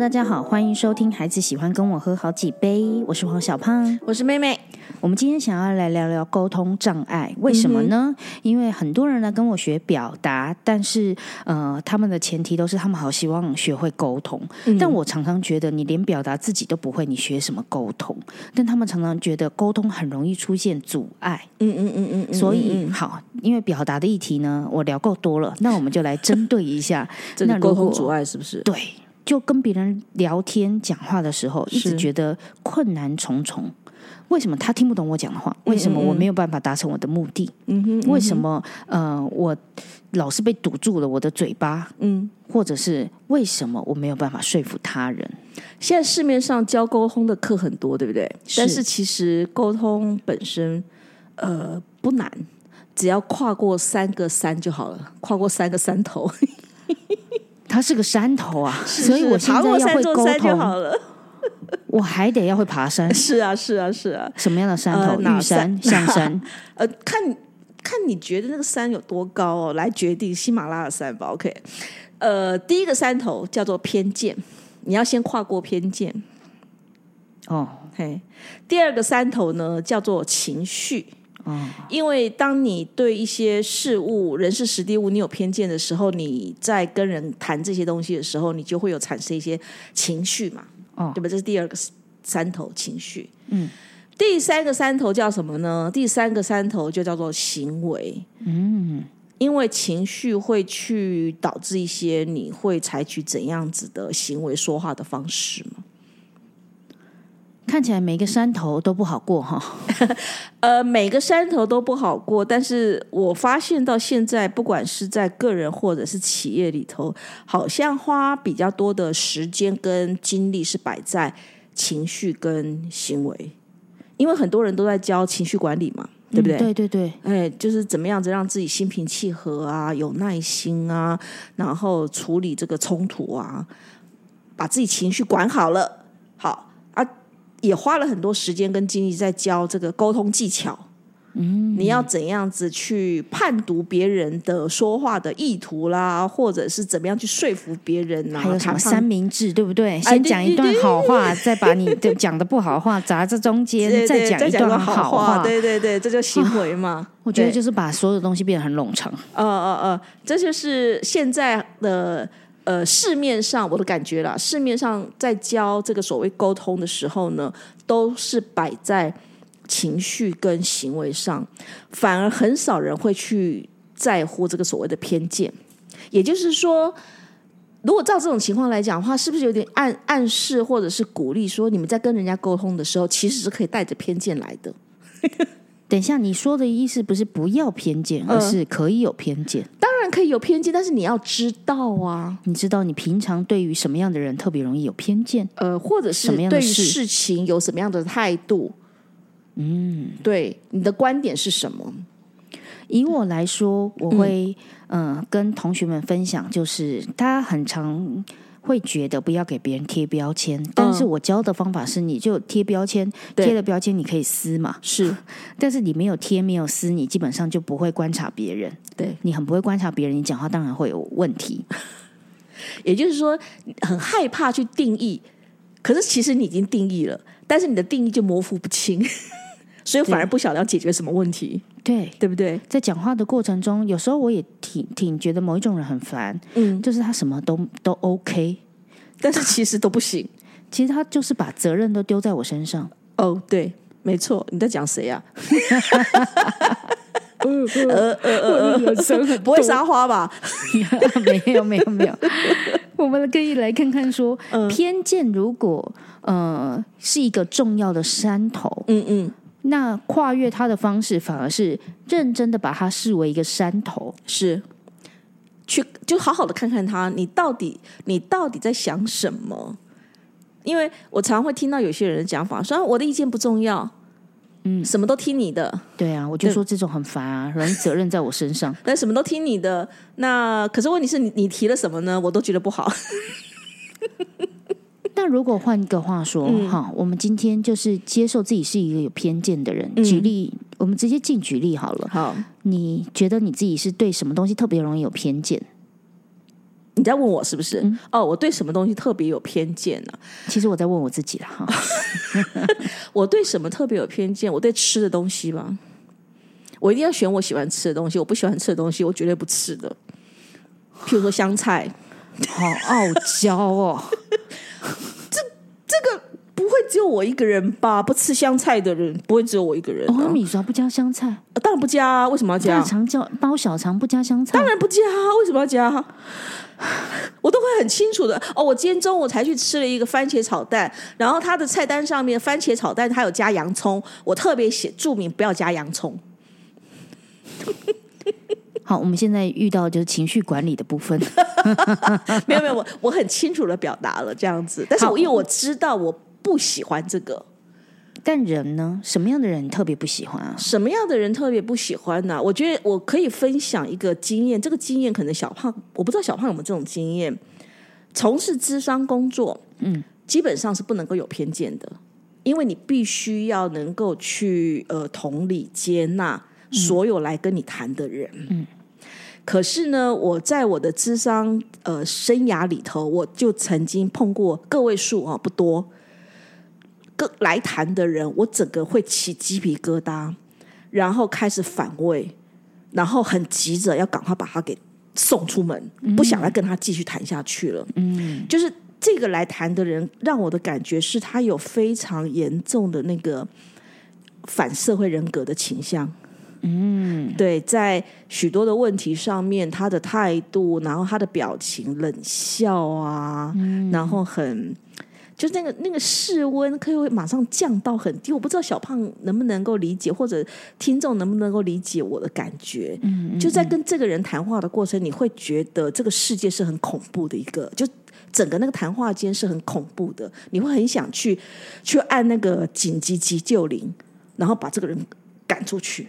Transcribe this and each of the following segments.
大家好，欢迎收听《孩子喜欢跟我喝好几杯》，我是黄小胖。我是妹妹，我们今天想要来聊聊沟通障碍，为什么呢？因为很多人来跟我学表达，但是呃，他们的前提都是他们好希望学会沟通，但我常常觉得你连表达自己都不会，你学什么沟通？但他们常常觉得沟通很容易出现阻碍，嗯嗯嗯嗯嗯，所以好，因为表达的议题呢，我聊够多了，那我们就来针对一下 这那如果个沟通阻碍是不是？对，就跟别人聊天讲话的时候，一直是觉得困难重重。为什么他听不懂我讲的话？为什么我没有办法达成我的目的？嗯哼，为什么呃我老是被堵住了我的嘴巴？嗯，或者是为什么我没有办法说服他人？现在市面上教沟通的课很多，对不对？是但是其实沟通本身呃不难，只要跨过三个山就好了，跨过三个山头，他是个山头啊，所以我现在要会沟三座山就好通，了。我还得要会爬山。是啊，是啊，是啊。什么样的山头？呃玉山、山 象山。呃，看看你觉得那个山有多高哦，来决定喜马拉雅山吧。OK，呃，第一个山头叫做偏见，你要先跨过偏见。哦嘿，第二个山头呢叫做情绪。哦，因为当你对一些事物、人事、实地物你有偏见的时候，你在跟人谈这些东西的时候，你就会有产生一些情绪嘛，哦对吧？这是第二个山头情绪。嗯，第三个山头叫什么呢？第三个山头就叫做行为。嗯，因为情绪会去导致一些你会采取怎样子的行为、说话的方式嘛？看起来每个山头都不好过哈。呃，每个山头都不好过，但是我发现到现在，不管是在个人或者是企业里头，好像花比较多的时间跟精力是摆在情绪跟行为，因为很多人都在教情绪管理嘛，对不对？嗯对对对，哎，就是怎么样子让自己心平气和啊，有耐心啊，然后处理这个冲突啊，把自己情绪管好了，也花了很多时间跟精力在教这个沟通技巧。嗯，你要怎样子去判读别人的说话的意图啦，或者是怎么样去说服别人啊？还有什么三明治，对不对？哎先讲一段好话，再把你的讲的不好的话砸在中间，对对讲一段好话。对对对，这就行为嘛。我觉得就是把所有东西变得很冗长。呃呃呃，这就是现在的呃市面上我的感觉啦。市面上在教这个所谓沟通的时候呢，都是摆在情绪跟行为上，反而很少人会去在乎这个所谓的偏见。也就是说，如果照这种情况来讲的话，是不是有点暗暗示或者是鼓励说，你们在跟人家沟通的时候，其实是可以带着偏见来的？等一下，你说的意思不是不要偏见，嗯而是可以有偏见。当然可以有偏见，但是你要知道啊。你知道你平常对于什么样的人特别容易有偏见？呃，或者是什么样的对于事事情有什么样的态度？嗯，对，你的观点是什么？以我来说，我会嗯、呃跟同学们分享，就是大家很常会觉得不要给别人贴标签，但是我教的方法是，你就贴标签，贴了标签你可以撕嘛，是。但是你没有贴没有撕，你基本上就不会观察别人，对，你很不会观察别人，你讲话当然会有问题。也就是说，很害怕去定义，可是其实你已经定义了，但是你的定义就模糊不清，所以反而不晓得要解决什么问题，对，对不对？在讲话的过程中，有时候我也挺挺觉得某一种人很烦，嗯，就是他什么都都 OK，但是其实都不行。其实他就是把责任都丢在我身上。哦，对，没错，你在讲谁呀、呃呃呃呃，不会撒花吧？没有没有没有，我们可以来看看说，嗯。偏见如果呃是一个重要的山头，嗯嗯，那跨越它的方式反而是认真的把它视为一个山头。是。去就好好的看看他，你到底你到底在想什么？因为我常会听到有些人的讲法，说啊我的意见不重要，嗯，什么都听你的，对啊，我就说这种很烦啊，容易责任在我身上。但什么都听你的。那可是问题是你你提了什么呢？我都觉得不好。那如果换一个话说，嗯哈、我们今天就是接受自己是一个有偏见的人。嗯举例，我们直接进举例好了。好，你觉得你自己是对什么东西特别容易有偏见？你在问我是不是？哦，我对什么东西特别有偏见呢、其实我在问我自己了哈。我对什么特别有偏见？我对吃的东西吧，我一定要选我喜欢吃的东西，我不喜欢吃的东西，我绝对不吃的。譬如说香菜，好傲娇哦！不会只有我一个人吧？不吃香菜的人不会只有我一个人、啊欧米刷不加香菜，呃当然不加啊，为什么要加大？肠叫包小肠不加香菜，当然不加啊，为什么要加？我都会很清楚的哦。我今天中午才去吃了一个番茄炒蛋，然后它的菜单上面番茄炒蛋它有加洋葱，我特别写注明不要加洋葱。好，我们现在遇到就是情绪管理的部分。没有没有，我我很清楚的表达了这样子，但是我因为我知道我不喜欢这个，但人呢？什么样的人特别不喜欢啊？什么样的人特别不喜欢呢、我觉得我可以分享一个经验，这个经验可能小胖我不知道小胖有没有这种经验。从事智商工作，嗯，基本上是不能够有偏见的，因为你必须要能够去呃同理接纳所有来跟你谈的人，嗯。可是呢，我在我的智商呃生涯里头，我就曾经碰过个位数啊，不多，个来谈的人，我整个会起鸡皮疙瘩，然后开始反胃，然后很急着要赶快把他给送出门，不想再跟他继续谈下去了。嗯，就是这个来谈的人，让我的感觉是他有非常严重的那个反社会人格的倾向。嗯，对，在许多的问题上面，他的态度，然后他的表情，冷笑啊，然后很。就那个那个室温可以会马上降到很低，我不知道小胖能不能够理解，或者听众能不能够理解我的感觉。嗯，就在跟这个人谈话的过程，你会觉得这个世界是很恐怖的一个，就整个那个谈话间是很恐怖的，你会很想去去按那个紧急急救铃，然后把这个人赶出去。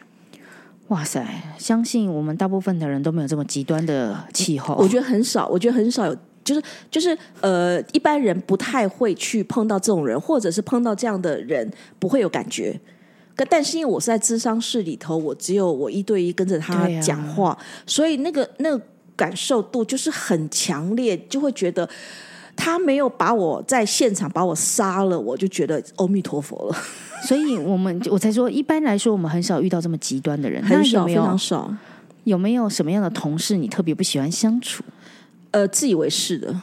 哇塞！相信我们大部分的人都没有这么极端的气候。我觉得很少，我觉得很少有，就是就是呃，一般人不太会去碰到这种人，或者是碰到这样的人不会有感觉。可但是因为我是在智商室里头，我只有我一对一跟着他讲话，所以那个那个感受度就是很强烈，就会觉得他没有把我在现场把我杀了，我就觉得阿弥陀佛了，所以我们我才说，一般来说，我们很少遇到这么极端的人。很少，有没有常少。有没有什么样的同事你特别不喜欢相处？呃，自以为是的，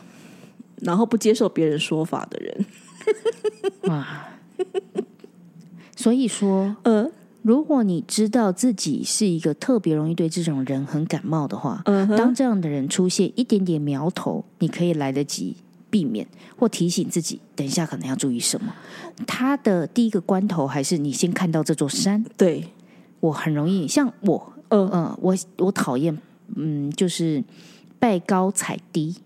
然后不接受别人说法的人，哇！所以说，呃，如果你知道自己是一个特别容易对这种人很感冒的话，当这样的人出现一点点苗头，你可以来得及避免或提醒自己，等一下可能要注意什么。他的第一个关头还是你先看到这座山，对，我很容易像我，呃呃，我我讨厌，嗯，就是拜高踩低、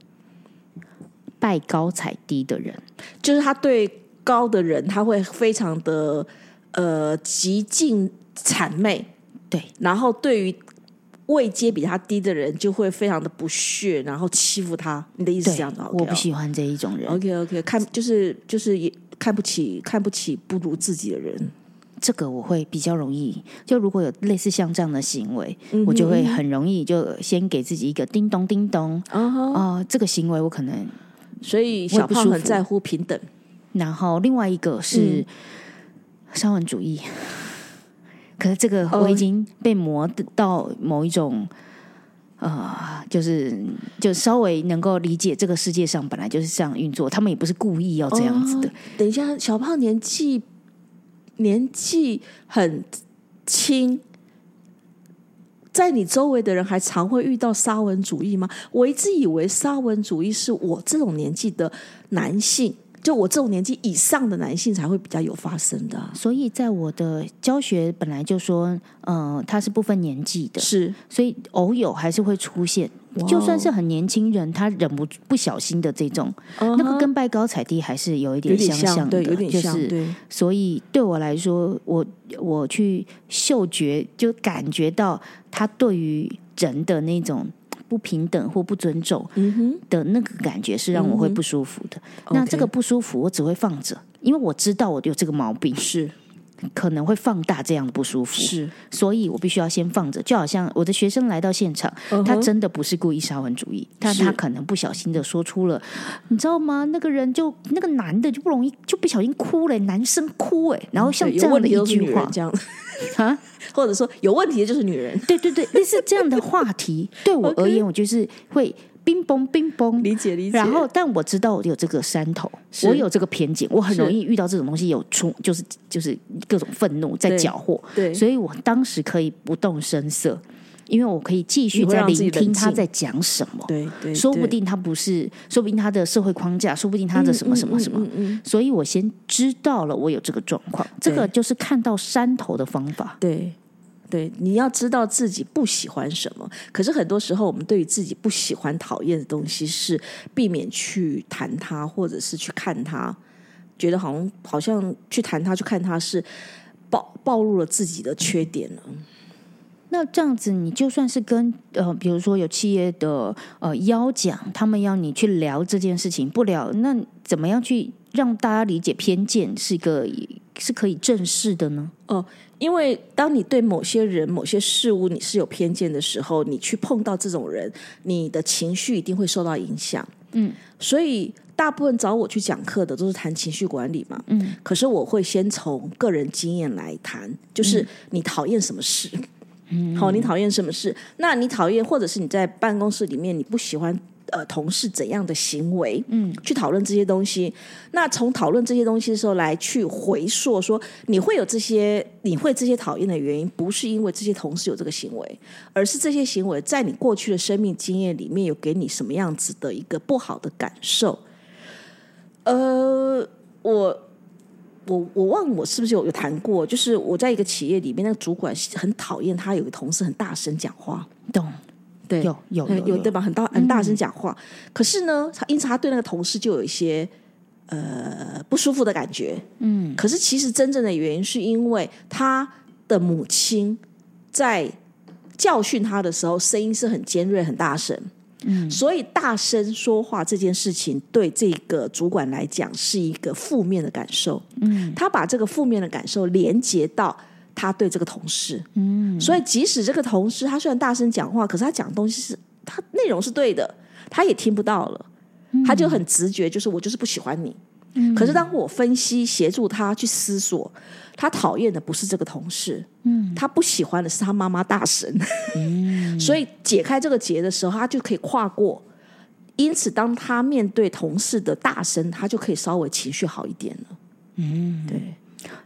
拜高踩低的人。就是他对高的人，他会非常的呃极尽谄媚，对，然后对于位阶比他低的人，就会非常的不屑，然后欺负他。你的意思是对这样的？我不喜欢这一种人。OK OK，看就是就是也看不起看不起不如自己的人。这个我会比较容易，就如果有类似像这样的行为，嗯我就会很容易就先给自己一个叮咚叮咚啊这个行为我可能。所以小胖很在乎平等。然后另外一个嗯是沙文主义，可是这个我已经被磨到某一种。呃，就是就稍微能够理解这个世界上本来就是这样运作，他们也不是故意要这样子的。哦等一下，小胖年纪年纪很轻，在你周围的人还常会遇到沙文主义吗？我一直以为沙文主义是我这种年纪的男性，就我这种年纪以上的男性才会比较有发生的啊、所以在我的教学本来就说，呃，它是不分年纪的，是。所以偶有还是会出现。就算是很年轻人，他忍不不小心的这种，那个跟拜高踩低还是有一点相像，相的，对，有点像，就是对，所以对我来说，我我去嗅觉就感觉到他对于人的那种不平等或不尊重的那个感觉，是让我会不舒服的。那这个不舒服，我只会放着，因为我知道我有这个毛病。是可能会放大这样的不舒服，是，所以我必须要先放着。就好像我的学生来到现场，他真的不是故意杀文主义，但他可能不小心的说出了，你知道吗？那个人就那个男的就不容易就不小心哭了，男生哭哎，然后像这样的一句话这样 啊，或者说有问题的就是女人，对对对，类似这样的话题，对我而言，我就是会。冰崩冰崩，理解理解。然后，但我知道我有这个山头，我有这个偏见，我很容易遇到这种东西，有出就是就是各种愤怒在搅和。对，所以我当时可以不动声色，因为我可以继续在聆听他在讲什么。对对，说不定他不是，说不定他的社会框架，说不定他的什么什么什么。所以我先知道了我有这个状况，这个就是看到山头的方法。对。对，你要知道自己不喜欢什么。可是很多时候，我们对于自己不喜欢、讨厌的东西，是避免去谈它，或者是去看它，觉得好像好像去谈它、去看它是暴暴露了自己的缺点了。那这样子，你就算是跟呃，比如说有企业的呃邀讲，他们要你去聊这件事情，不聊，那怎么样去让大家理解偏见是一个是可以正视的呢？哦。因为当你对某些人、某些事物你是有偏见的时候，你去碰到这种人，你的情绪一定会受到影响。嗯，所以大部分找我去讲课的都是谈情绪管理嘛。嗯，可是我会先从个人经验来谈，就是你讨厌什么事？嗯，好，你讨厌什么事？那你讨厌，或者是你在办公室里面你不喜欢。呃，同事怎样的行为，嗯，去讨论这些东西。那从讨论这些东西的时候，来去回溯说，你会有这些，你会这些讨厌的原因，不是因为这些同事有这个行为，而是这些行为在你过去的生命经验里面有给你什么样子的一个不好的感受。呃，我我我忘了我是不是有有谈过，就是我在一个企业里面，那个主管很讨厌他有个同事很大声讲话，懂。对，有有有对吧？很大很大声讲话，可是呢，他因此他对那个同事就有一些呃不舒服的感觉。嗯，可是其实真正的原因是因为他的母亲在教训他的时候，声音是很尖锐、很大声。嗯，所以大声说话这件事情对这个主管来讲是一个负面的感受。嗯，他把这个负面的感受连接到。他对这个同事，嗯，所以即使这个同事他虽然大声讲话，可是他讲的东西是他内容是对的，他也听不到了，他就很直觉，就是我就是不喜欢你。嗯，可是当我分析协助他去思索，他讨厌的不是这个同事，嗯，他不喜欢的是他妈妈大神，嗯，所以解开这个结的时候，他就可以跨过。因此，当他面对同事的大声，他就可以稍微情绪好一点了。嗯，对。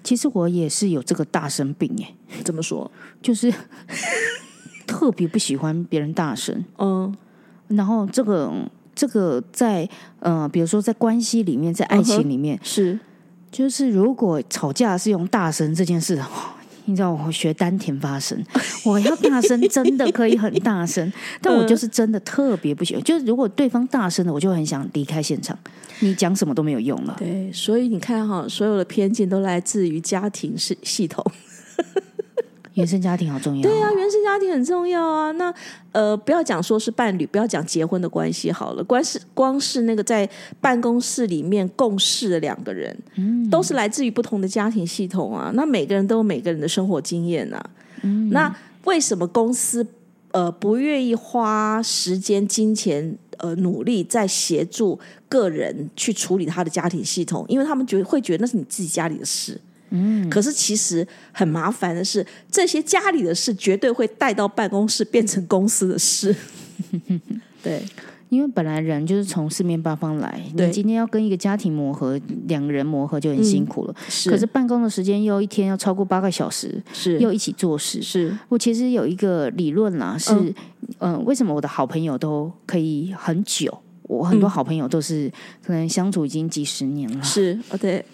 其实我也是有这个大声病耶，怎么说？就是 特别不喜欢别人大声。嗯，然后这个这个在呃，比如说在关系里面，在爱情里面是，就是如果吵架是用大声这件事。你知道我学丹田发声，我要大声，真的可以很大声，但我就是真的特别不喜欢。就是如果对方大声的，我就很想离开现场。你讲什么都没有用了。对，所以你看哈，所有的偏见都来自于家庭系系统。原生家庭好重要，对啊，原生家庭很重要啊。那呃，不要讲说是伴侣，不要讲结婚的关系好了，光是光是那个在办公室里面共事的两个人，嗯，都是来自于不同的家庭系统啊。那每个人都有每个人的生活经验啊。嗯，那为什么公司呃不愿意花时间、金钱呃努力在协助个人去处理他的家庭系统？因为他们觉得会觉得那是你自己家里的事。嗯，可是其实很麻烦的是，这些家里的事绝对会带到办公室，变成公司的事。对，因为本来人就是从四面八方来，你今天要跟一个家庭磨合，两个人磨合就很辛苦了。是，可是办公的时间又一天要超过八个小时，是又一起做事。是我其实有一个理论啦，是嗯，为什么我的好朋友都可以很久？我很多好朋友都是可能相处已经几十年了，是哦对。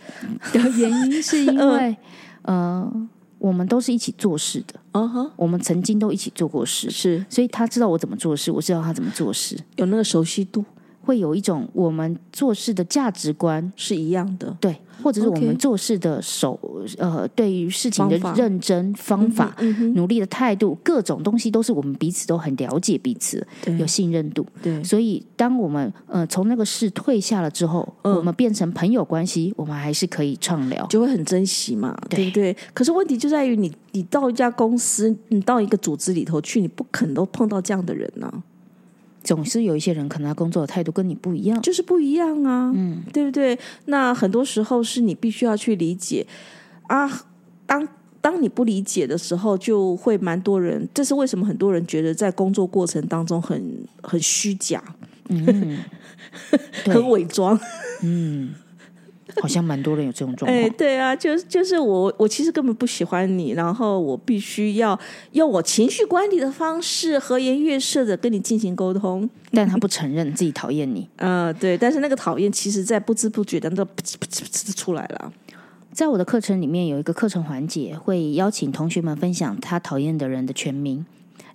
的原因是因 为，呃，我们都是一起做事的，嗯哼，我们曾经都一起做过事，是，所以他知道我怎么做事，我知道他怎么做事，有那个熟悉度。会有一种我们做事的价值观是一样的。对，或者是我们做事的手呃，对于事情的认真方法、努力的态度，各种东西都是我们彼此都很了解彼此，有信任度。对所以，当我们呃从那个事退下了之后，嗯我们变成朋友关系，我们还是可以畅聊。就会很珍惜嘛，对对不对？可是问题就在于你，你到一家公司，你到一个组织里头去，你不可能都碰到这样的人呢、总是有一些人可能他工作的态度跟你不一样，就是不一样啊，嗯，对不对？那很多时候是你必须要去理解。啊，当当你不理解的时候，就会蛮多人，这是为什么很多人觉得在工作过程当中很很虚假、嗯。很伪装。好像蛮多人有这种状哎，况。对啊，就是就是我我其实根本不喜欢你，然后我必须要用我情绪管理的方式和颜悦色的跟你进行沟通。但他不承认自己讨厌你。嗯，对，但是那个讨厌，其实在不知不觉当中，噗嗤噗嗤噗嗤出来了。在我的课程里面有一个课程环节，会邀请同学们分享他讨厌的人的全名，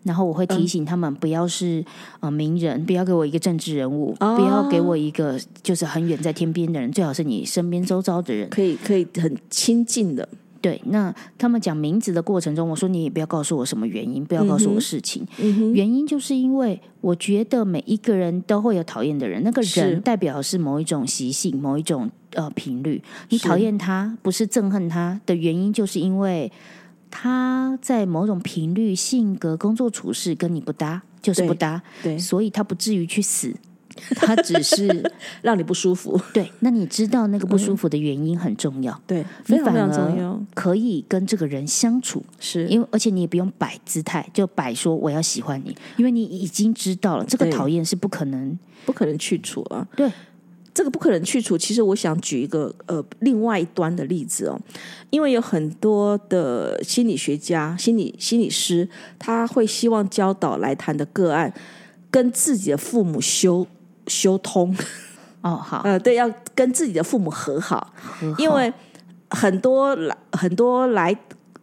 然后我会提醒他们不要是呃名人，不要给我一个政治人物，哦不要给我一个就是很远在天边的人，最好是你身边周遭的人。可以可以很亲近的，对，那他们讲名字的过程中，我说你也不要告诉我什么原因，不要告诉我事情。嗯原因就是因为我觉得每一个人都会有讨厌的人，那个人代表是某一种习性，某一种呃频率。你讨厌他，不是憎恨他的原因，就是因为他在某种频率、性格、工作处事跟你不搭，就是不搭，对，所以他不至于去死。他只是 让你不舒服，对，那你知道那个不舒服的原因很重要，对，你非常非常反而重要，可以跟这个人相处，是因为而且你也不用摆姿态，就摆说我要喜欢你，因为你已经知道了这个讨厌是不可能。不可能去除啊。对，这个不可能去除。其实我想举一个呃另外一端的例子哦，因为有很多的心理学家、心理心理师，他会希望教导来谈的个案跟自己的父母修修通，哦，好，呃，对，要跟自己的父母和好，因为很多来很多来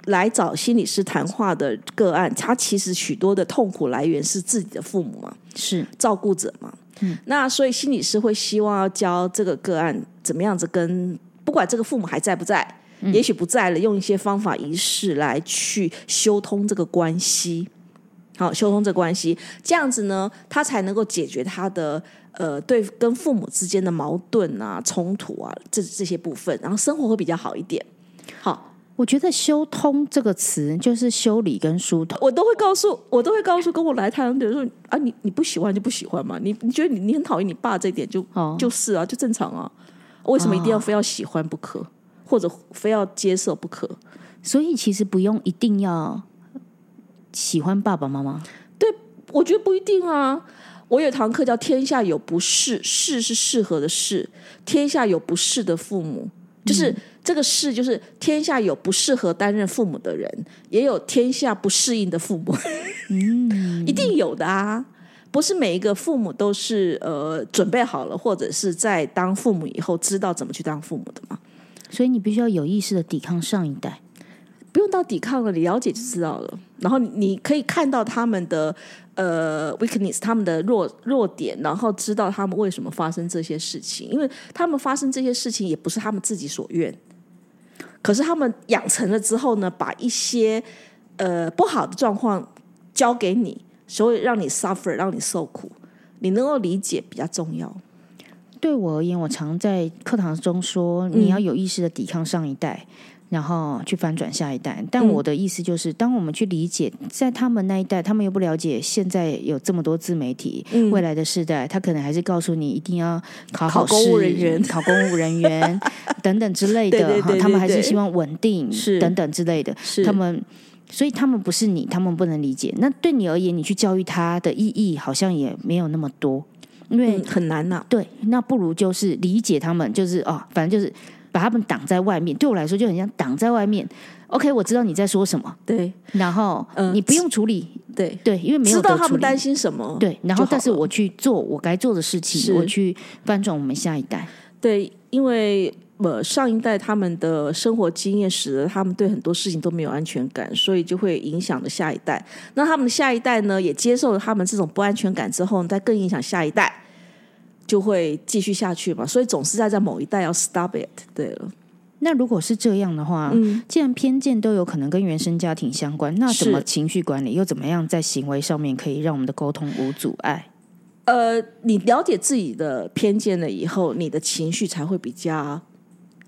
来找心理师谈话的个案，他其实许多的痛苦来源是自己的父母嘛。是照顾者嘛。嗯，那所以心理师会希望要教这个个案怎么样子跟不管这个父母还在不在，也许不在了，用一些方法仪式来去修通这个关系。好，修通这关系，这样子呢，他才能够解决他的呃对跟父母之间的矛盾啊、冲突啊这这些部分，然后生活会比较好一点。好，我觉得“修通”这个词就是修理跟疏通。我都会告诉我都会告诉跟我来谈的人说啊，你你不喜欢就不喜欢嘛，你你觉得你你很讨厌你爸这一点就、哦就是啊，就正常啊，为什么一定要非要喜欢不可，或者非要接受不可？所以其实不用一定要喜欢爸爸妈妈。对我觉得不一定啊。我有堂课叫“天下有不适，适是适合的适，天下有不适的父母”，就是、这个“适”就是天下有不适合担任父母的人，也有天下不适应的父母，嗯，一定有的啊。不是每一个父母都是呃准备好了，或者是在当父母以后知道怎么去当父母的嘛？所以你必须要有意识的抵抗上一代。不用到抵抗了，你了解就知道了。然后你你可以看到他们的呃 weakness，他们的弱弱点，然后知道他们为什么发生这些事情，因为他们发生这些事情也不是他们自己所愿，可是他们养成了之后呢，把一些呃不好的状况交给你，所以让你 suffer，让你受苦，你能够理解比较重要。对我而言，我常在课堂中说，你要有意识的抵抗上一代，然后去翻转下一代。但我的意思就是，当我们去理解，在他们那一代，他们又不了解现在有这么多自媒体，未来的世代，他可能还是告诉你一定要考好考公务试人员考公务人员 等等之类的。哈他们还是希望稳定，是等等之类的。是他们。所以他们不是你，他们不能理解。那对你而言，你去教育他的意义好像也没有那么多，因为嗯，很难呐、对，那不如就是理解他们，就是哦，反正就是把他们挡在外面。对我来说，就很像挡在外面。OK，我知道你在说什么，对然后、嗯你不用处理，对，对，因为没有知道他们担心什么，对，然后但是我去做我该做的事情，我去翻转我们下一代。对，因为呃上一代他们的生活经验使得他们对很多事情都没有安全感，所以就会影响了下一代。那他们的下一代呢，也接受了他们这种不安全感之后，再更影响下一代。就会继续下去嘛。所以总是在在某一代要 stop it。对了，那如果是这样的话，嗯既然偏见都有可能跟原生家庭相关，那怎么情绪管理又怎么样在行为上面可以让我们的沟通无阻碍？呃，你了解自己的偏见了以后，你的情绪才会比较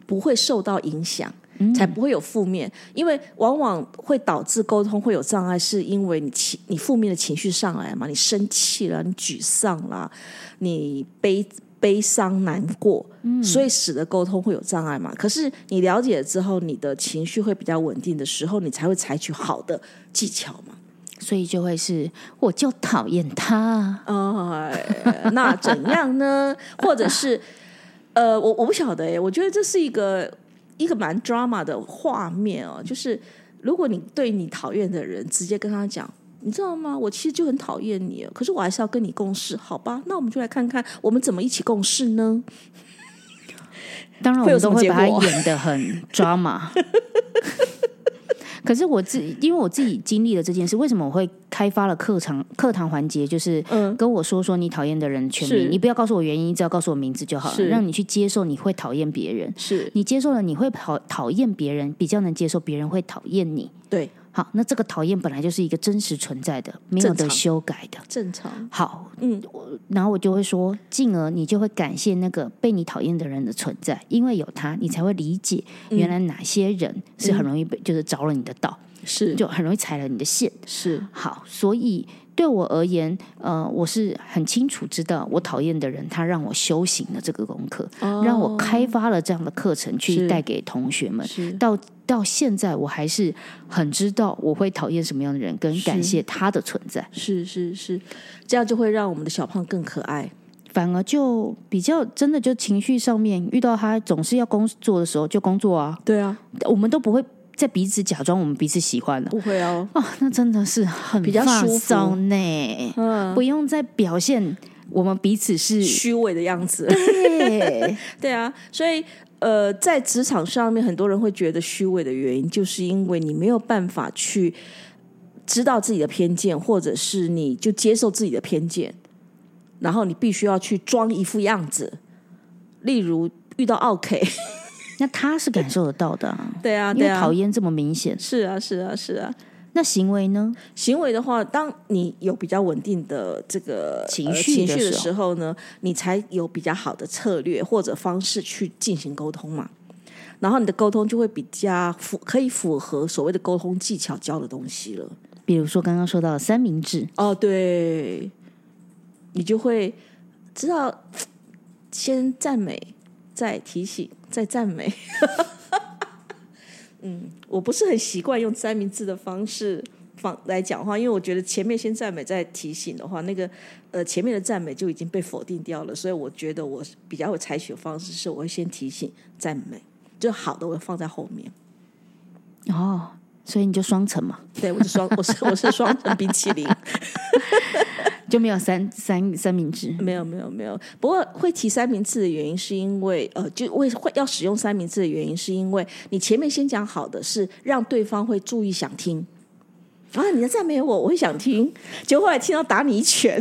不会受到影响。才不会有负面，因为往往会导致沟通会有障碍，是因为你情你负面的情绪上来嘛，你生气了，你沮丧了，你悲悲伤难过，所以使得沟通会有障碍嘛。可是你了解了之后，你的情绪会比较稳定的时候，你才会采取好的技巧嘛。所以就会是我就讨厌他，呃，那怎样呢？或者是呃，我我不晓得哎，我觉得这是一个一个蛮 drama 的画面哦。就是如果你对你讨厌的人直接跟他讲，你知道吗？我其实就很讨厌你，可是我还是要跟你共事，好吧？那我们就来看看我们怎么一起共事呢？当然我们都会把它么结果演的很 drama。可是我自己，因为我自己经历了这件事，为什么我会开发了课堂课堂环节？就是嗯跟我说说你讨厌的人全是名，你不要告诉我原因，只要告诉我名字就好了，让你去接受你会讨厌别人。是你接受了，你会讨讨厌别人，比较能接受别人会讨厌你。对，好，那这个讨厌本来就是一个真实存在的，没有得修改的。正常。好，嗯，然后我就会说，进而你就会感谢那个被你讨厌的人的存在，因为有他，你才会理解原来哪些人是很容易被，就是着了你的道，是就很容易踩了你的线。是好，所以对我而言，呃，我是很清楚知道我讨厌的人，他让我修行了这个功课，让我开发了这样的课程去带给同学们。是到到现在，我还是很知道我会讨厌什么样的人，跟感谢他的存在。是是是，这样就会让我们的小胖更可爱。反而就比较真的就情绪上面遇到他总是要工作的时候就工作啊，对啊，我们都不会在彼此假装我们彼此喜欢了不会哦。哦，那真的是很比较放舒服松呢，嗯，不用再表现我们彼此是虚伪的样子。对 对啊，所以呃，在职场上面，很多人会觉得虚伪的原因，就是因为你没有办法去知道自己的偏见，或者是你就接受自己的偏见，然后你必须要去装一副样子。例如遇到 OK，那他是感受得到的、啊，对啊，因对啊，为讨厌这么明显。是啊，是啊，是啊。那行为呢？行为的话，当你有比较稳定的这个情呃情绪的时候呢，你才有比较好的策略或者方式去进行沟通嘛。然后你的沟通就会比较符，可以符合所谓的沟通技巧教的东西了。比如说刚刚说到的三明治，哦，对，你就会知道 先赞美，再提醒，再赞美。嗯，我不是很习惯用三明治的方式方来讲话，因为我觉得前面先赞美再提醒的话，那个呃前面的赞美就已经被否定掉了，所以我觉得我比较会采取的方式是，我会先提醒赞美，就好的我会放在后面。哦，所以你就双层嘛，对我是双，我是我是双层冰淇淋。就没有三三三明治。没有没有没有，不过会提三明治的原因是因为呃，就为会要使用三明治的原因是因为你前面先讲好的是让对方会注意想听。啊！你在赞美我，我会想听。结果后来听到打你一拳，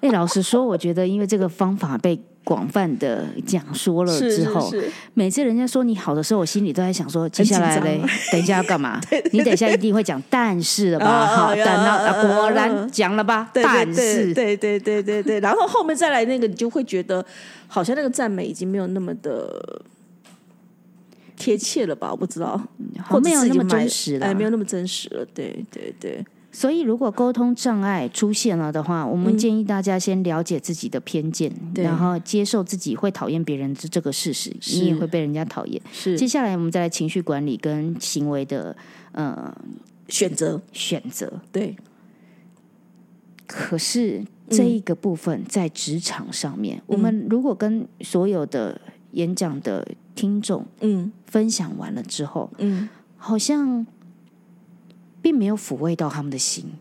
哎、老实说，我觉得因为这个方法被广泛的讲说了之后，是每次人家说你好的时候，我心里都在想说，接下来嘞，等一下要干嘛？你等一下一定会讲但是了吧？哦哈，哦但那哦哦果哦然讲了吧？但是对对对对对，然后后面再来那个，你就会觉得好像那个赞美已经没有那么的贴切了吧？我不知道，没有那么真实了哎，。没有那么真实了。对对对，所以，如果沟通障碍出现了的话，我们嗯。建议大家先了解自己的偏见，对。然后接受自己会讨厌别人的这个事实，你也会被人家讨厌。是。接下来，我们再来情绪管理跟行为的呃选择，选择。对可是这一个部分在职场上面，嗯。我们如果跟所有的演讲的听众嗯。分享完了之后，嗯。好像并没有抚慰到他们的心。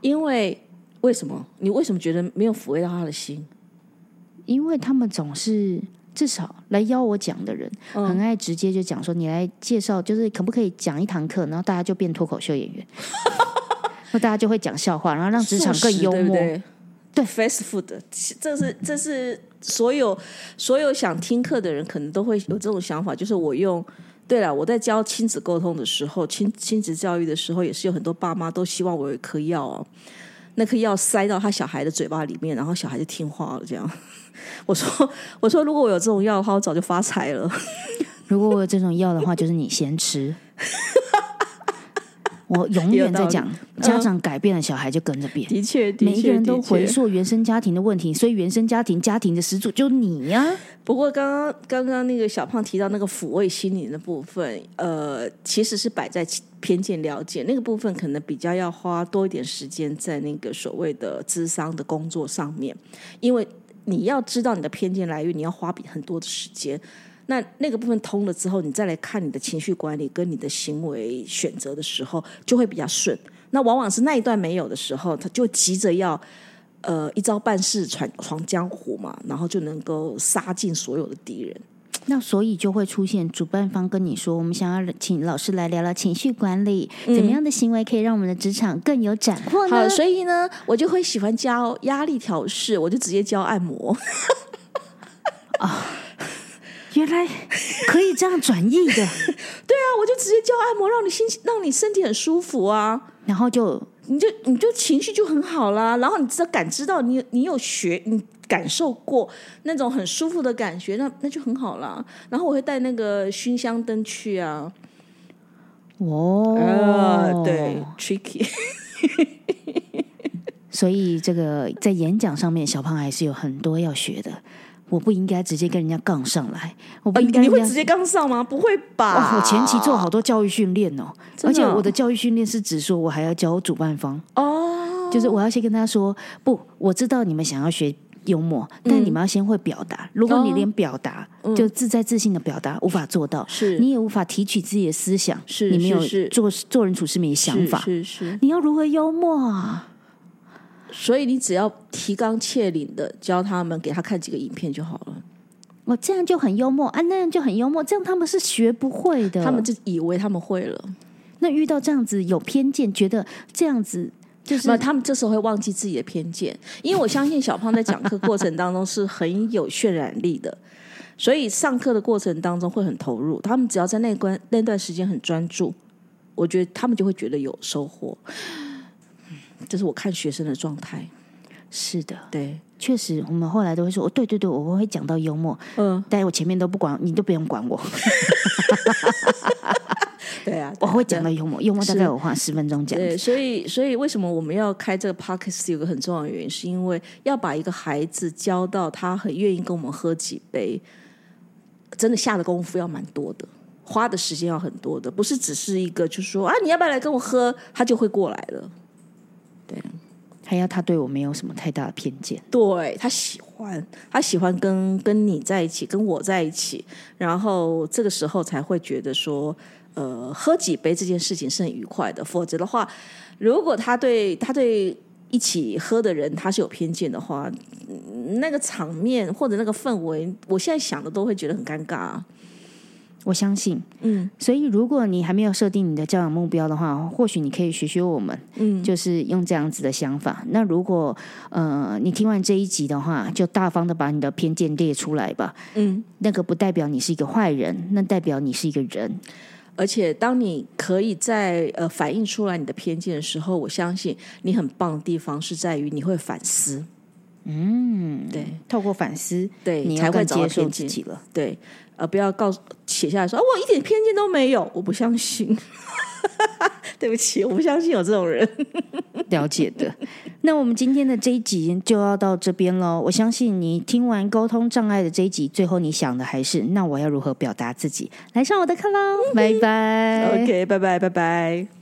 因为为什么？你为什么觉得没有抚慰到他的心？因为他们总是至少来邀我讲的人，嗯很爱直接就讲说，你来介绍，就是可不可以讲一堂课，然后大家就变脱口秀演员，那大家就会讲笑话，然后让职场更幽默。对对？对，fast food，这是这是所有所有想听课的人可能都会有这种想法，就是我用。对了，我在教亲子沟通的时候，亲亲子教育的时候，也是有很多爸妈都希望我有一颗药哦，那颗药塞到他小孩的嘴巴里面，然后小孩就听话了。这样，我 说我说，如果我有这种药的话，我早就发财了。如果我有这种药的话，就是你先吃。我 永远在讲，家长改变了，小孩就跟着变。的确，每一个人都回溯原生家庭的问题，所以原生家庭家庭的始祖就你呀。不过，刚刚刚刚那个小胖提到那个抚慰心灵的部分，呃，其实是摆在偏见了解那个部分，可能比较要花多一点时间在那个所谓的智商的工作上面，因为你要知道你的偏见来源，你要花比很多的时间。那那个部分通了之后，你再来看你的情绪管理跟你的行为选择的时候，就会比较顺。那往往是那一段没有的时候，他就急着要呃一招半式闯闯江湖嘛，然后就能够杀尽所有的敌人。那所以就会出现主办方跟你说，我们想要请老师来聊聊情绪管理，怎么样的行为可以让我们的职场更有斩获呢？好，所以呢，我就会喜欢教压力调试，我就直接教按摩啊。原来可以这样转译的，对啊，我就直接教按摩，让你心情，让你身体很舒服啊，然后就你就你就情绪就很好啦，然后你知道感知到你你有学你感受过那种很舒服的感觉，那那就很好啦。然后我会带那个熏香灯去啊，哦，对，tricky，所以这个在演讲上面，小胖还是有很多要学的。我不应该直接跟人家杠上来，我不应该。你会直接杠上吗？不会吧！我前期做好多教育训练哦，而且我的教育训练是指说，我还要教主办方哦，就是我要先跟他说，不，我知道你们想要学幽默，但你们要先会表达。如果你连表达就自在自信的表达无法做到，是你也无法提取自己的思想，是你没有做做人处事没想法，是是，你要如何幽默啊？所以你只要提纲挈领的教他们，给他看几个影片就好了。我这样就很幽默啊，那样就很幽默，这样他们是学不会的。他们就以为他们会了。那遇到这样子有偏见，觉得这样子就是，他们这时候会忘记自己的偏见，因为我相信小胖在讲课过程当中是很有渲染力的，所以上课的过程当中会很投入。他们只要在那关那段时间很专注，我觉得他们就会觉得有收获。这是我看学生的状态，是的，对，确实，我们后来都会说，哦，对对对，我会讲到幽默，嗯，但是我前面都不管，你都不用管我，对啊，我会讲到幽默，幽默大概我花十分钟讲，对，所以，所以为什么我们要开这个 podcast 有个很重要的原因，是因为要把一个孩子教到他很愿意跟我们喝几杯，真的下的功夫要蛮多的，花的时间要很多的，不是只是一个就是说啊，你要不要来跟我喝，他就会过来了。对，还要他对我没有什么太大的偏见。对他喜欢，他喜欢跟跟你在一起，跟我在一起，然后这个时候才会觉得说，呃，喝几杯这件事情是很愉快的。否则的话，如果他对他对一起喝的人他是有偏见的话，那个场面或者那个氛围，我现在想的都会觉得很尴尬。我相信，嗯，所以如果你还没有设定你的教养目标的话，或许你可以学学我们，嗯，就是用这样子的想法。那如果呃你听完这一集的话，就大方的把你的偏见列出来吧，嗯，那个不代表你是一个坏人，那代表你是一个人。而且当你可以在呃反映出来你的偏见的时候，我相信你很棒的地方是在于你会反思，嗯，对，透过反思，对你才会接受自己了，对。呃，不要告诉写下来说，我一点偏见都没有，我不相信。对不起，我不相信有这种人。了解的。那我们今天的这一集就要到这边喽。我相信你听完沟通障碍的这一集，最后你想的还是，那我要如何表达自己？来上我的课喽，拜拜。OK，拜拜，拜拜。